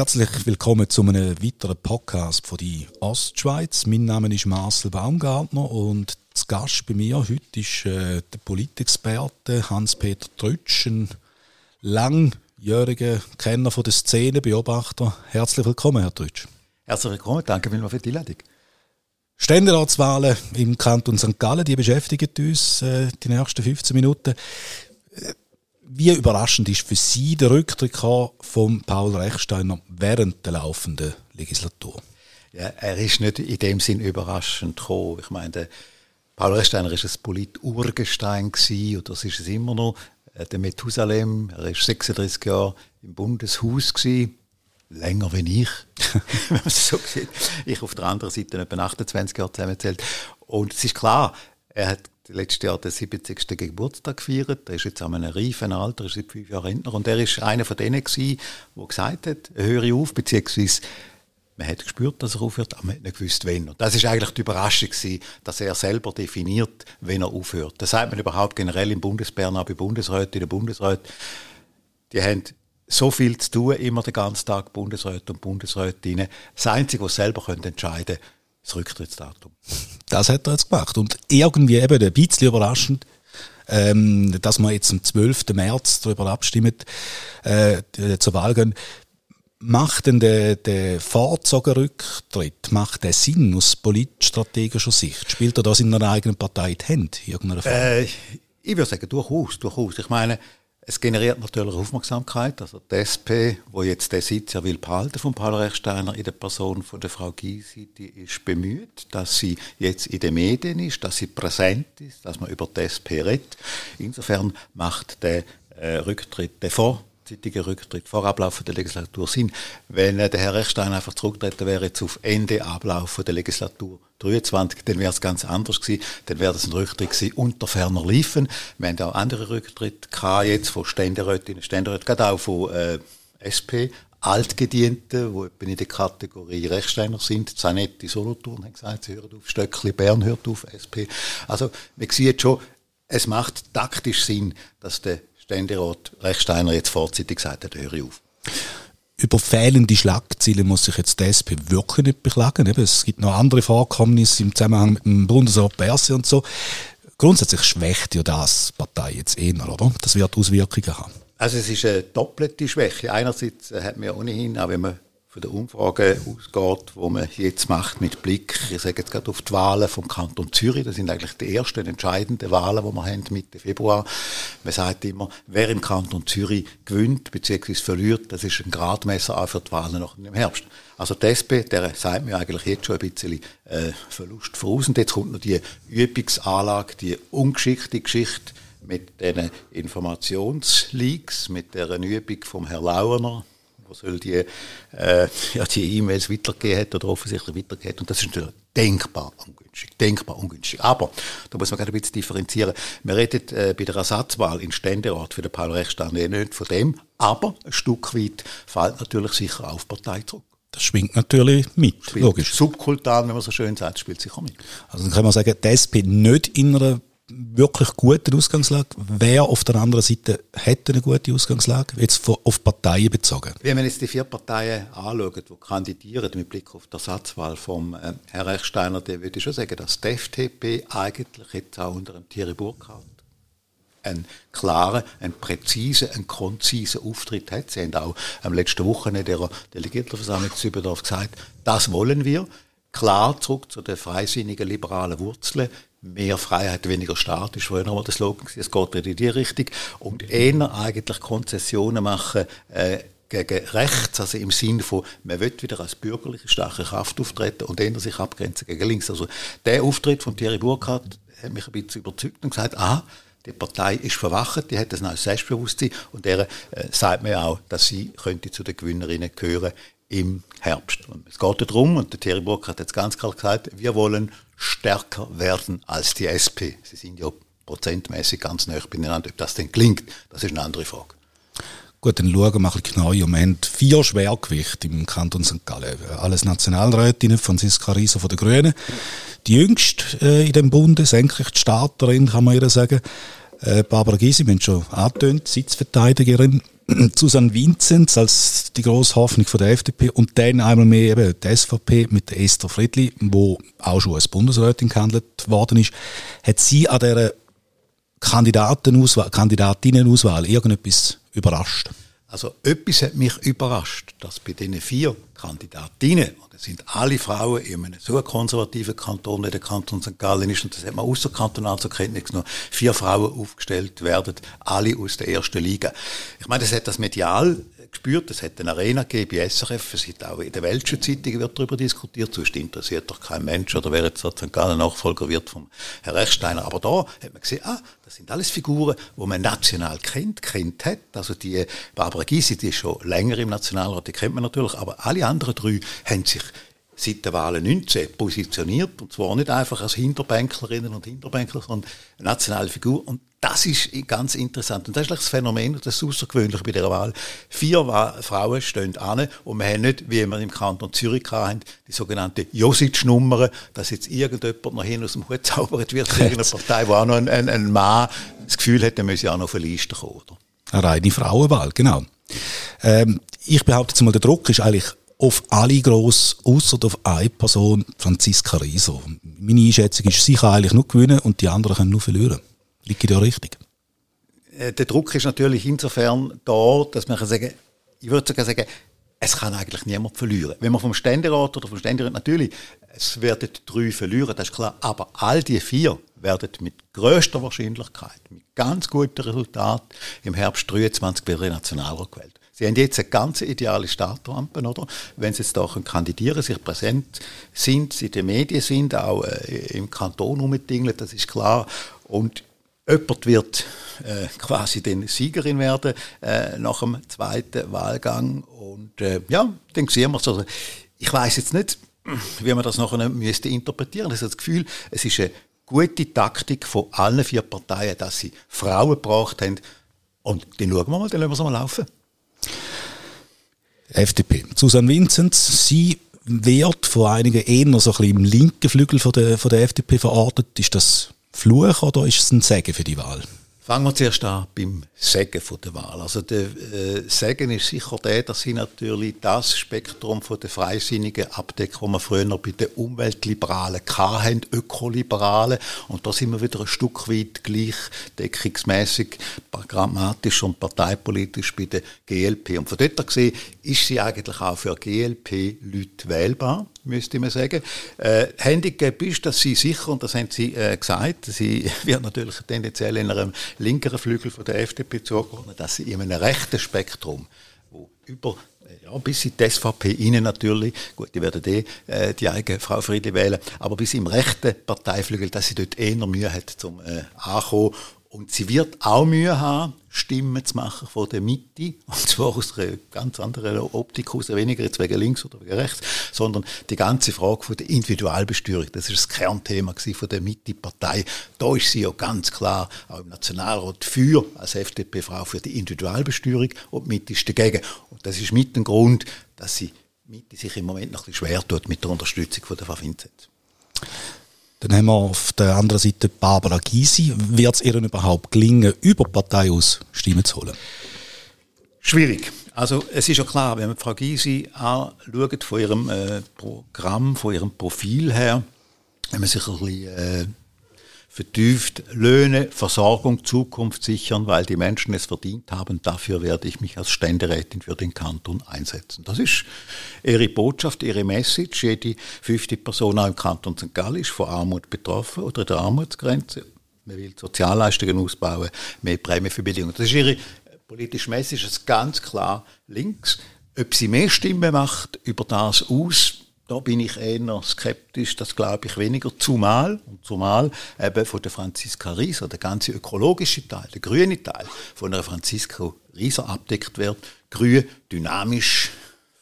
Herzlich willkommen zu einem weiteren Podcast von die Ostschweiz. Mein Name ist Marcel Baumgartner und zu Gast bei mir heute ist äh, der Politexperte Hans-Peter Trütsch, ein langjähriger Kenner von der Szene, Beobachter. Herzlich willkommen, Herr Trütsch. Herzlich willkommen, danke vielmals für die Einladung. Ständeratswahlen im Kanton St. Gallen, die beschäftigen uns äh, die nächsten 15 Minuten wie überraschend ist für Sie der Rücktritt von Paul Rechsteiner während der laufenden Legislatur? Ja, er ist nicht in dem Sinn überraschend gekommen. Ich meine, Paul Rechsteiner ist ein Polit-Urgestein und das ist es immer noch. Äh, der Methusalem, er ist 36 Jahre im Bundeshaus gewesen. Länger wie ich, wenn man es so sieht. Ich auf der anderen Seite etwa 28 Jahre zusammenzählt. Und es ist klar, er hat letztes Jahr den 70. Geburtstag gefeiert. Er ist jetzt an einem reifen Alter, ist seit fünf Jahren Rentner. Und er ist einer von denen gewesen, der gesagt hat, höre auf, beziehungsweise man hat gespürt, dass er aufhört, aber man hat nicht gewusst, wann. Und das ist eigentlich die Überraschung gewesen, dass er selber definiert, wenn er aufhört. Das sagt man überhaupt generell im Bundesbären, auch bei Bundesräten, in der Bundesrat. Die haben so viel zu tun, immer den ganzen Tag Bundesräte und Bundesrätinnen. Das Einzige, was sie selber entscheiden können, das Rücktrittsdatum. Das hat er jetzt gemacht. Und irgendwie eben ein bisschen überraschend, ähm, dass man jetzt am 12. März darüber abstimmt, äh, zur Wahl gehen. Macht denn der, der Vorzogenrücktritt, macht der Sinn aus politstrategischer Sicht? Spielt er das in einer eigenen Partei die Hände? Äh, ich würde sagen, durchaus, durchaus. Ich meine, es generiert natürlich Aufmerksamkeit. Also die SP, wo jetzt der Sitz ja will behalten von Paul Rechsteiner in der Person von der Frau Gysi, die ist bemüht, dass sie jetzt in den Medien ist, dass sie präsent ist, dass man über die SP redet. Insofern macht der äh, Rücktritt, der vor zeitigen Rücktritt vor Ablauf der Legislatur Sinn. Wenn äh, der Herr Rechstein einfach zurücktreten wäre jetzt auf Ende Ablauf der Legislatur 23, dann wäre es ganz anders gewesen. Dann wäre das ein Rücktritt gewesen unter ferner Liefen. Wir haben auch andere Rücktritte gehabt, jetzt von Ständerätinnen, Ständeräten, gerade auch von äh, SP, Altgediente, die in der Kategorie Rechtsteiner sind. Zanetti Solothurn haben gesagt, sie hören auf, Stöckli Bern hört auf, SP. Also man sieht schon, es macht taktisch Sinn, dass der Ständerat Rechsteiner jetzt vorzeitig gesagt hat, höre ich auf. Über fehlende Schlagziele muss sich jetzt die SP wirklich nicht beklagen. Es gibt noch andere Vorkommnisse im Zusammenhang mit dem Bundesrat Perse und so. Grundsätzlich schwächt ja das Partei jetzt eher, oder? Das wird Auswirkungen haben. Also es ist eine doppelte Schwäche. Einerseits hat man ja ohnehin, auch wenn man von der Umfrage ausgeht, wo man jetzt macht mit Blick, ich sage jetzt gerade auf die Wahlen vom Kanton Zürich, das sind eigentlich die ersten entscheidenden Wahlen, die wir haben Mitte Februar. Man sagt immer, wer im Kanton Zürich gewinnt bzw. verliert, das ist ein Gradmesser auch für die Wahlen nach dem Herbst. Also die SP, der sagt mir eigentlich jetzt schon ein bisschen äh, Verlust voraus. Und jetzt kommt noch die Übungsanlage, die ungeschickte Geschichte mit den Informationsleaks, mit der Übung vom Herrn Lauener, wo soll die äh, ja, die E-Mails weitergegeben hat oder offensichtlich weitergegeben hat. Und das ist natürlich denkbar ungünstig, denkbar ungünstig. Aber da muss man gerade ein bisschen differenzieren. Wir reden äh, bei der Ersatzwahl in Ständerat für den Paul Rechstein nicht von dem, aber ein Stück weit fällt natürlich sicher auf Partei zurück. Das schwingt natürlich mit, spielt logisch. Subkultan, wenn man so schön sagt, spielt sicher mit. Also dann kann man sagen, die SP nicht in einer wirklich gute Ausgangslage. Wer auf der anderen Seite hätte eine gute Ausgangslage, jetzt auf Parteien bezogen? Wenn man jetzt die vier Parteien anschaut, die kandidieren mit Blick auf die Ersatzwahl vom äh, Herrn Rechsteiner, dann würde ich schon sagen, dass die FDP eigentlich jetzt auch unter dem Thierry Burkhardt einen klaren, einen präzisen, einen konzisen Auftritt hat. Sie haben auch am letzten Wochenende der Delegiertenversammlung zu Überdorf gesagt, das wollen wir. Klar zurück zu den freisinnigen liberalen Wurzeln mehr Freiheit, weniger Staat, ist vorher nochmal der Slogan, es geht in die Richtung. Und eher eigentlich Konzessionen machen, äh, gegen rechts, also im Sinne von, man will wieder als bürgerliche starke Kraft auftreten und eher sich abgrenzen gegen links. Also der Auftritt von Thierry Burkhardt hat mich ein bisschen überzeugt und gesagt, ah, die Partei ist verwacht, die hat ein neues Selbstbewusstsein und der äh, sagt mir auch, dass sie könnte zu den Gewinnerinnen gehören im Herbst. Und es geht darum, und der Thierry Burkhardt hat jetzt ganz klar gesagt, wir wollen stärker werden als die SP. Sie sind ja prozentmäßig ganz nah beieinander. Ob das denn klingt, das ist eine andere Frage. Gut, dann schauen wir ein bisschen neu. Im Moment vier Schwergewichte im Kanton St. Gallen. Alles Nationalrätinnen, Franziska Rieser von den Grünen, die jüngste äh, in dem Bunde, Senkrechtstarterin, kann man ihr sagen. Äh, Barbara Gysi, wir haben schon angetönt, Sitzverteidigerin. Susanne Vinzenz als die grosse Hoffnung von der FDP und dann einmal mehr eben die SVP mit der Esther Friedli, wo auch schon als Bundesrätin gehandelt worden ist, hat sie an dieser Kandidatenauswahl, Kandidatinnenauswahl irgendetwas überrascht? Also etwas hat mich überrascht, dass bei diesen vier Kandidatinnen, und das sind alle Frauen in einem so konservativen Kanton, wie der Kanton St. Gallen ist, und das hat man außerkantonal zur Kenntnis genommen, vier Frauen aufgestellt werden, alle aus der ersten Liga. Ich meine, das hat das medial gespürt. Es hat eine Arena gegeben SRF. Es hat auch in der Welschen Zeitung wird darüber diskutiert. Sonst interessiert doch kein Mensch oder wer jetzt St. Gallen Nachfolger wird vom Herr Rechsteiner. Aber da hat man gesehen, ah, das sind alles Figuren, die man national kennt, kennt hat. Also die Barbara Gysi, die ist schon länger im Nationalrat, die kennt man natürlich. Aber alle anderen drei haben sich seit der Wahl 19 positioniert. Und zwar nicht einfach als Hinterbänklerinnen und Hinterbänkler, sondern nationale Figur. Und das ist ganz interessant. Und das ist das Phänomen, das ist außergewöhnlich bei der Wahl. Vier Frauen stehen an und wir haben nicht, wie wir im Kanton Zürich hatten, die sogenannte Josic-Nummer, dass jetzt irgendjemand noch hin aus dem Hut zaubert wird, irgendeine Partei, wo auch noch ein, ein, ein Mann das Gefühl hat, er müsse auch noch auf eine Liste kommen. Oder? Eine reine Frauenwahl, genau. Ähm, ich behaupte jetzt mal, der Druck ist eigentlich auf alle gross, außer auf eine Person, Franziska Rieser. Meine Einschätzung ist, sie kann eigentlich nur gewinnen und die anderen können nur verlieren. Liegt ja richtig? Äh, der Druck ist natürlich insofern da, dass man kann sagen, ich würde sogar sagen, es kann eigentlich niemand verlieren. Wenn man vom Ständerat oder vom Ständerat natürlich, es werden drei verlieren, das ist klar, aber all die vier werden mit größter Wahrscheinlichkeit, mit ganz guten Resultaten im Herbst 23 bei der Nationalrat gewählt. Sie haben jetzt eine ganz ideale Startrampe, oder? Wenn Sie jetzt da kandidieren, sich präsent sind, in den Medien sind, auch äh, im Kanton rumdingeln, das ist klar. Und Jemand wird äh, quasi den Siegerin werden äh, nach dem zweiten Wahlgang. Und äh, ja, dann sehen wir es. Also, ich weiß jetzt nicht, wie man das nachher müsste interpretieren. Ich habe das Gefühl, es ist eine gute Taktik von allen vier Parteien, dass sie Frauen gebracht haben. Und dann schauen wir mal, dann lassen wir es mal laufen. FDP. Susanne Vinzenz, sie wird von einigen eher so ein bisschen im linken Flügel von der, von der FDP verortet. Ist das Fluch oder ist es ein Segen für die Wahl? Fangen wir zuerst an beim Segen der Wahl. Also der äh, Segen ist sicher der, dass sie natürlich das Spektrum von der Freisinnigen abdecken, das wir früher bei den Umweltliberalen hatten, Ökoliberalen. Und da sind wir wieder ein Stück weit gleichdeckungsmässig, programmatisch und parteipolitisch bei der GLP. Und von dort gesehen ist sie eigentlich auch für GLP-Leute wählbar müsste man sagen. Äh, Handicap ist, dass sie sicher, und das haben sie äh, gesagt, sie wird natürlich tendenziell in einem linkeren Flügel von der FDP zugeordnet, dass sie in einem rechten Spektrum, wo über äh, ja, bis in die SVP rein natürlich, gut, die werden eh äh, die eigene Frau Friede wählen, aber bis im rechten Parteiflügel, dass sie dort eher Mühe hat zum äh, Ankommen und sie wird auch Mühe haben, Stimmen zu machen von der Mitte, und zwar aus einer ganz anderen Optik, aus weniger jetzt wegen links oder wegen rechts, sondern die ganze Frage von der Individualbesteuerung, das ist das Kernthema von der Mitte-Partei. Da ist sie ja ganz klar auch im Nationalrat für, als FDP-Frau, für die Individualbesteuerung und die Mitte ist dagegen. Und das ist mit dem Grund, dass sie Mitte sich im Moment noch ein bisschen schwer tut mit der Unterstützung von der Frau Vinzenz. Dann haben wir auf der anderen Seite Barbara Gysi. Wird es ihr überhaupt gelingen, über Partei aus Stimmen zu holen? Schwierig. Also es ist ja klar, wenn man Frau Gysi anschaut von ihrem äh, Programm, von ihrem Profil her, wenn man sich ein bisschen äh, vertieft Löhne, Versorgung, Zukunft sichern, weil die Menschen es verdient haben. Dafür werde ich mich als Ständerätin für den Kanton einsetzen. Das ist ihre Botschaft, ihre Message. Jede fünfte Person im Kanton St. Gallen ist von Armut betroffen oder der Armutsgrenze. Man will Sozialleistungen ausbauen, mehr Prämienverbilligungen. Das ist ihre politische Message, das ist ganz klar links. Ob sie mehr Stimmen macht über das aus, da bin ich eher skeptisch, das glaube ich weniger. Zumal, und zumal eben von der Franziska Rieser, der ganze ökologische Teil, der grüne Teil von der Franziska Rieser abdeckt wird. Grün, dynamisch,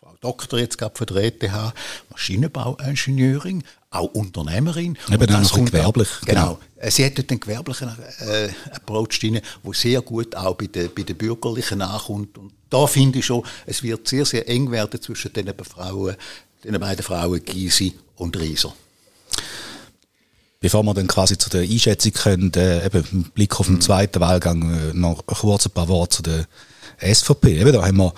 Frau Doktor jetzt gerade von der ETH, Maschinenbauingenieurin, auch Unternehmerin. Eben dann noch gewerblich. Genau. genau. Sie hat den gewerblichen äh, Approach drin, der sehr gut auch bei den, bei den Bürgerlichen nachkommt. Und da finde ich schon, es wird sehr, sehr eng werden zwischen den Frauen den beiden Frauen Gysi und Rieser. bevor wir dann quasi zu der Einschätzung können, äh, eben mit Blick auf den mhm. zweiten Wahlgang äh, noch kurz ein paar Worte zu der SVP. Eben, da haben wir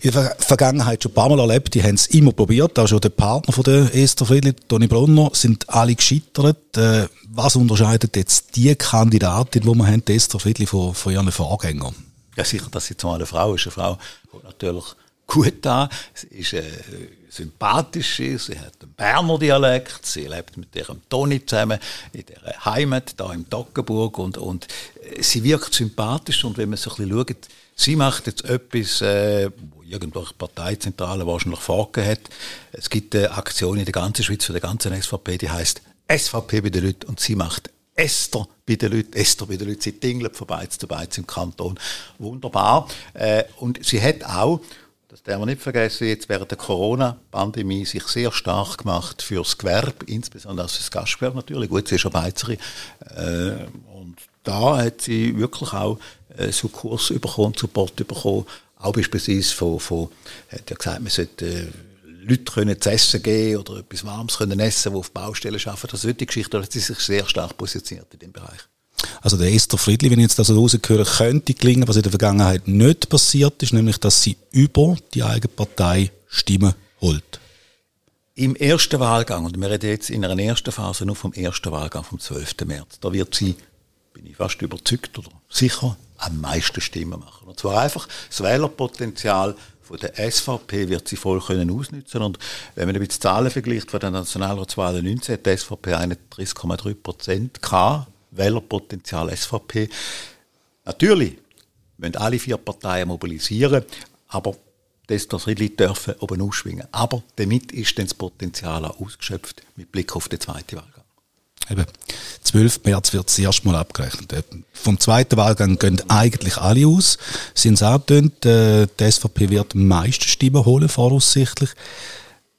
in der Vergangenheit schon ein paar Mal erlebt, die haben es immer probiert, auch schon der Partner von der Esther Friedli, Toni Brunner, sind alle gescheitert. Äh, was unterscheidet jetzt die Kandidatin, die wir haben, die Esther Friedli, von, von ihren Vorgängern? Ja, sicher, dass sie zwar eine Frau ist. Eine Frau, die natürlich gut an. Sie ist äh, sympathisch, sie hat einen Berner Dialekt, sie lebt mit ihrem Toni zusammen in der Heimat, da im Toggenburg und, und äh, sie wirkt sympathisch und wenn man so ein bisschen schaut, sie macht jetzt etwas, äh, wo irgendwelche Parteizentrale wahrscheinlich vorgegeben hat. Es gibt eine Aktion in der ganzen Schweiz für die ganze SVP, die heißt SVP bei den Leuten und sie macht Esther bei den Leuten, Esther bei den Leuten, sie tingelt von Beiz zu Beiz im Kanton. Wunderbar. Äh, und sie hat auch, das darf man nicht vergessen, jetzt während der Corona-Pandemie sich sehr stark gemacht fürs Gewerbe, insbesondere fürs Gastgewerbe natürlich. Gut, sie ist Beizerin. Äh, und da hat sie wirklich auch äh, so Kurs bekommen, Support bekommen. Auch beispielsweise von, von hat ja gesagt, man sollte äh, Leute können zu essen geben oder etwas Warmes können essen, die auf Baustellen arbeiten. Das ist die Geschichte, da hat sie sich sehr stark positioniert in dem Bereich. Also der Esther Friedli, wenn ich jetzt das rausgehöre, könnte gelingen, was in der Vergangenheit nicht passiert ist, nämlich, dass sie über die eigene Partei Stimmen holt. Im ersten Wahlgang, und wir reden jetzt in einer ersten Phase nur vom ersten Wahlgang vom 12. März, da wird sie, bin ich fast überzeugt oder sicher, am meisten Stimmen machen. Und zwar einfach das Wählerpotenzial von der SVP wird sie voll können ausnutzen und wenn man ein bisschen Zahlen vergleicht von den Nationalratswahlen 19 hat die SVP 31,3 Prozent gehabt, Wählerpotenzial SVP. Natürlich müssen alle vier Parteien mobilisieren, aber das, das Rilli dürfen oben ausschwingen. Aber damit ist dann das Potenzial ausgeschöpft mit Blick auf den zweiten Wahlgang. Eben, 12. März wird das erste Mal abgerechnet. Vom zweiten Wahlgang gehen eigentlich alle aus. Sie haben es angetönt, äh, die SVP wird die meisten Stimmen holen, voraussichtlich.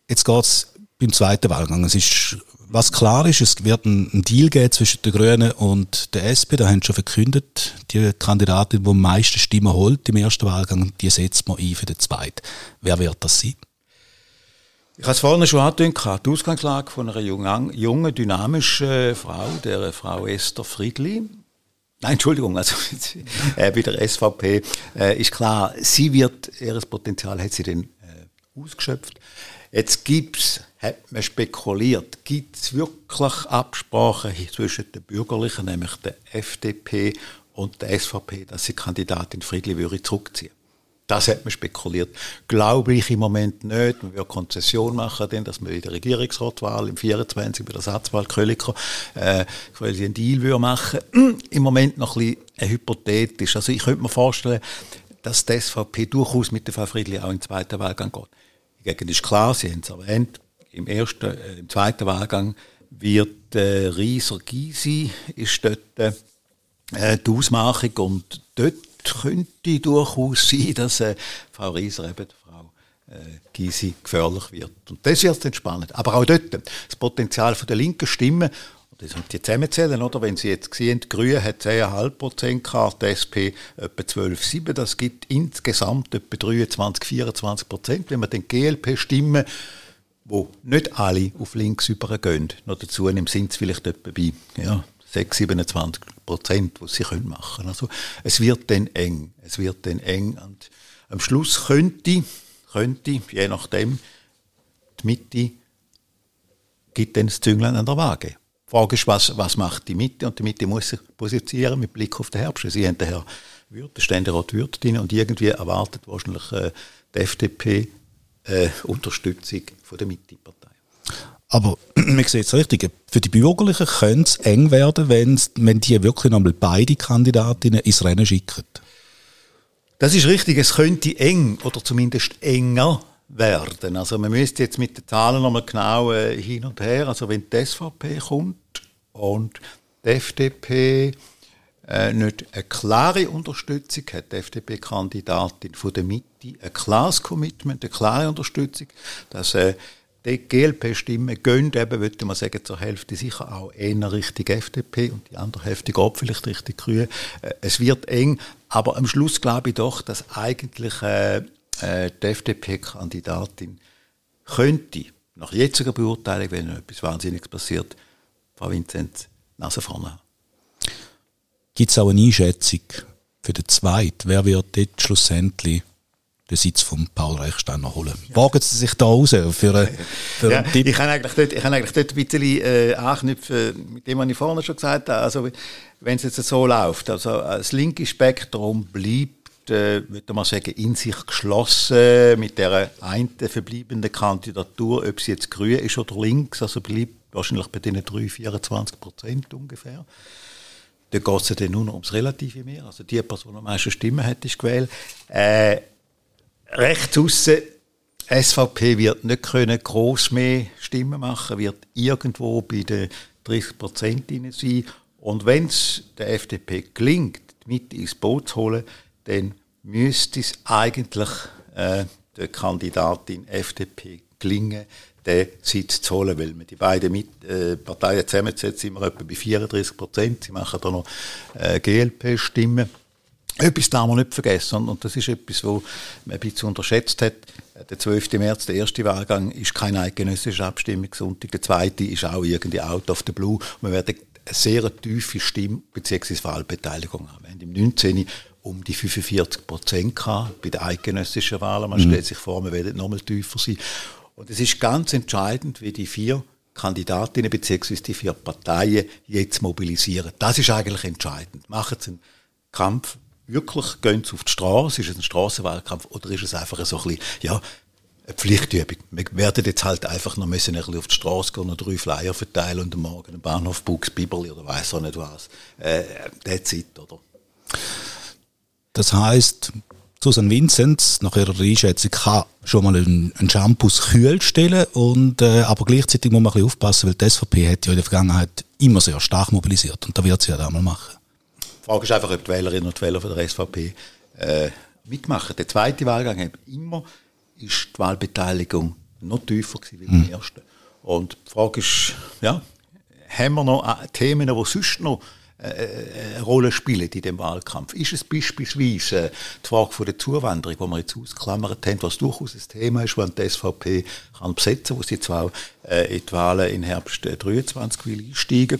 Jetzt geht es beim zweiten Wahlgang. Es ist was klar ist, es wird einen Deal geben zwischen den Grünen und der SP. Da haben schon verkündet, die Kandidatin, die am meisten Stimmen holt im ersten Wahlgang, die setzt man ein für den zweiten. Wer wird das sein? Ich habe es vorhin schon angedeutet, die Ausgangslage von einer jungen, jungen dynamischen Frau, der Frau Esther Friedli. Nein, Entschuldigung, also äh, bei der SVP äh, ist klar, sie wird, ihres Potenzial hat sie dann äh, ausgeschöpft. Jetzt gibt's, hat man spekuliert, gibt es wirklich Absprachen zwischen den Bürgerlichen, nämlich der FDP und der SVP, dass sie Kandidatin Friedli würde zurückziehen? Das hat man spekuliert. Glaube ich im Moment nicht. Man wird Konzession machen, denn, dass man in der Regierungsratwahl im 24 bei der Satzwahl Köliker äh, quasi einen Deal würde machen. Im Moment noch ein bisschen hypothetisch. Also ich könnte mir vorstellen, dass die SVP durchaus mit der Frau Friedli auch im zweiten Wahlgang geht. Die Gegend ist klar, Sie haben es erwähnt, im ersten, äh, im zweiten Wahlgang wird äh, Rieser Gysi ist dort äh, die Ausmachung und dort könnte durchaus sein, dass äh, Frau Rieser eben Frau äh, Gysi gefährlich wird. Und das wird dann spannend. Aber auch dort, das Potenzial von der linken Stimmen, das sind die zusammenzählen, oder? Wenn Sie jetzt sehen, die Grüne hat 10,5 Prozent gehabt, die SP etwa 12,7%, das gibt insgesamt etwa 23, 24 Prozent. Wenn man den GLP-Stimmen, wo nicht alle auf links übergehen, noch dazu sind es vielleicht etwa bei, ja, 6, 27 Prozent, was sie können machen. Also es wird dann eng, es wird dann eng und am Schluss könnte, könnte, je nachdem, die Mitte gibt dann das Zünglein an der Waage. Die Frage ist, was, was macht die Mitte? Und die Mitte muss sich positionieren mit Blick auf den Herbst. Sie haben den Herrn Würth, den Ständerat Würth drin und irgendwie erwartet wahrscheinlich äh, die FDP äh, Unterstützung von der Mitte-Partei. Aber man sieht es richtig, für die Bürgerlichen könnte es eng werden, wenn die wirklich nochmal beide Kandidatinnen ins Rennen schicken. Das ist richtig, es könnte eng oder zumindest enger werden. Also man müsste jetzt mit den Zahlen nochmal genau äh, hin und her, also wenn die SVP kommt und die FDP äh, nicht eine klare Unterstützung hat, die FDP-Kandidatin von der Mitte, ein klares Commitment, eine klare Unterstützung, dass äh, die GLP-Stimmen gehen eben, würde man sagen, zur Hälfte sicher auch eher Richtung FDP und die andere Hälfte geht vielleicht Richtung Grüne. Äh, es wird eng, aber am Schluss glaube ich doch, dass eigentlich äh, äh die FDP-Kandidatin könnte, nach jetziger Beurteilung, wenn etwas Wahnsinniges passiert, Frau Vinzenz Nase vorne haben. Gibt es auch eine Einschätzung für den Zweiten? Wer wird dort schlussendlich den Sitz von Paul Reichsteiner holen? Wagen Sie sich da raus für, einen, für ja, einen Tipp? Ich kann eigentlich dort, ich kann eigentlich dort ein bisschen äh, anknüpfen mit dem, was ich vorhin schon gesagt habe. Also, wenn es jetzt so läuft, also das linke Spektrum bleibt, äh, würde man sagen, in sich geschlossen mit der einen verbleibenden Kandidatur, ob sie jetzt grün ist oder links, also bleibt wahrscheinlich bei den 3, 24 Prozent ungefähr. Da geht es ja dann nur noch ums relative Mehr. Also die Person, die am meisten Stimmen hat, ist gewählt. Äh, rechts aussen, SVP wird nicht können gross mehr Stimmen machen, wird irgendwo bei den 30 Prozent sein. Und wenn es der FDP gelingt, Mitte ins Boot zu holen, dann müsste es eigentlich äh, der Kandidatin FDP gelingen, den Sitz zu holen, weil wir die beiden mit, äh, Parteien zusammensetzen, sind wir etwa bei 34 Prozent. Sie machen da noch äh, GLP-Stimmen. Etwas darf man nicht vergessen, und das ist etwas, was man ein bisschen unterschätzt hat. Der 12. März, der erste Wahlgang, ist kein eidgenössischer Abstimmungssonntag. Der zweite ist auch irgendwie out of the blue. wir werden eine sehr tiefe Stimm- bzw. Wahlbeteiligung haben. Wir haben im 19. um die 45 Prozent bei den eidgenössischen Wahlen. Man mhm. stellt sich vor, wir werden nochmal tiefer sein. Und es ist ganz entscheidend, wie die vier Kandidatinnen bzw. die vier Parteien jetzt mobilisieren. Das ist eigentlich entscheidend. Machen sie einen Kampf wirklich, gehen sie auf die Straße, ist es ein Straßenwahlkampf oder ist es einfach so ein bisschen, ja, eine Pflichtübung. Wir werden jetzt halt einfach noch müssen ein bisschen auf die Straße gehen und drei Flyer verteilen und am Morgen einen Bahnhof Buchs, Bibeli oder weiß auch nicht was. Äh, that's it, oder? Das heißt, Susan Vinzenz, nach ihrer Einschätzung, kann schon mal einen, einen Campus kühl stellen, und, äh, aber gleichzeitig muss man ein bisschen aufpassen, weil die SVP hat ja in der Vergangenheit immer sehr stark mobilisiert und da wird sie ja da mal machen. Die Frage ist einfach, ob die Wählerinnen und Wähler von der SVP äh, mitmachen. Der zweite Wahlgang hat immer ist die Wahlbeteiligung noch tiefer gewesen wie im ersten. Und die Frage ist, ja, haben wir noch äh, Themen, die sonst noch eine Rolle spielen in dem Wahlkampf. Ist es beispielsweise äh, die Frage der Zuwanderung, die wir jetzt ausklammert haben, was durchaus ein Thema ist, wenn die SVP kann besetzen, wo sie zwar äh, in die Wahlen im Herbst 23 will einsteigen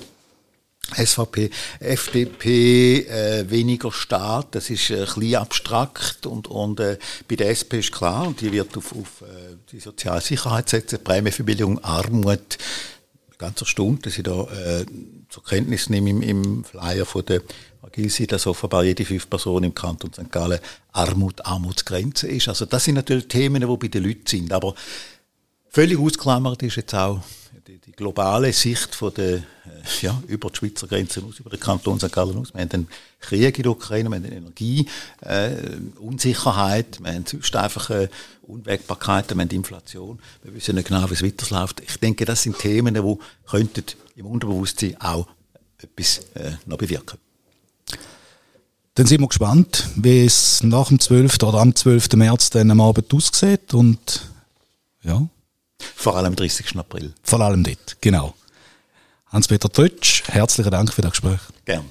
SVP, FDP, äh, weniger Staat, das ist äh, ein bisschen abstrakt und, und äh, bei der SP ist klar, und die wird auf, auf äh, die soziale Sicherheit setzen, Prämienverbilligung, Armut, ganz erstaunt, dass ich da äh, zur Kenntnis nehme im, im Flyer von der Agilsi, dass offenbar jede fünf Personen im Kanton St. Gallen Armut, Armutsgrenze ist. Also das sind natürlich Themen, die bei den Leuten sind, aber völlig ausklammert ist jetzt auch die, die globale Sicht von der, äh, ja, über die Schweizer Grenzen aus, über den Kanton St. Gallen aus. Wir haben den Krieg in der Ukraine, wir haben Energie, äh, wir haben sonst einfach äh, Unwägbarkeiten, wir haben Inflation. Wir wissen nicht genau, wie es weiterläuft. Ich denke, das sind Themen, die könnten im Unterbewusstsein auch etwas äh, noch bewirken. Dann sind wir gespannt, wie es nach dem 12. oder am 12. März dann am Abend aussieht und ja, vor allem am 30. April. Vor allem dort, genau. Hans-Peter Trötsch, herzlichen Dank für das Gespräch. Gerne.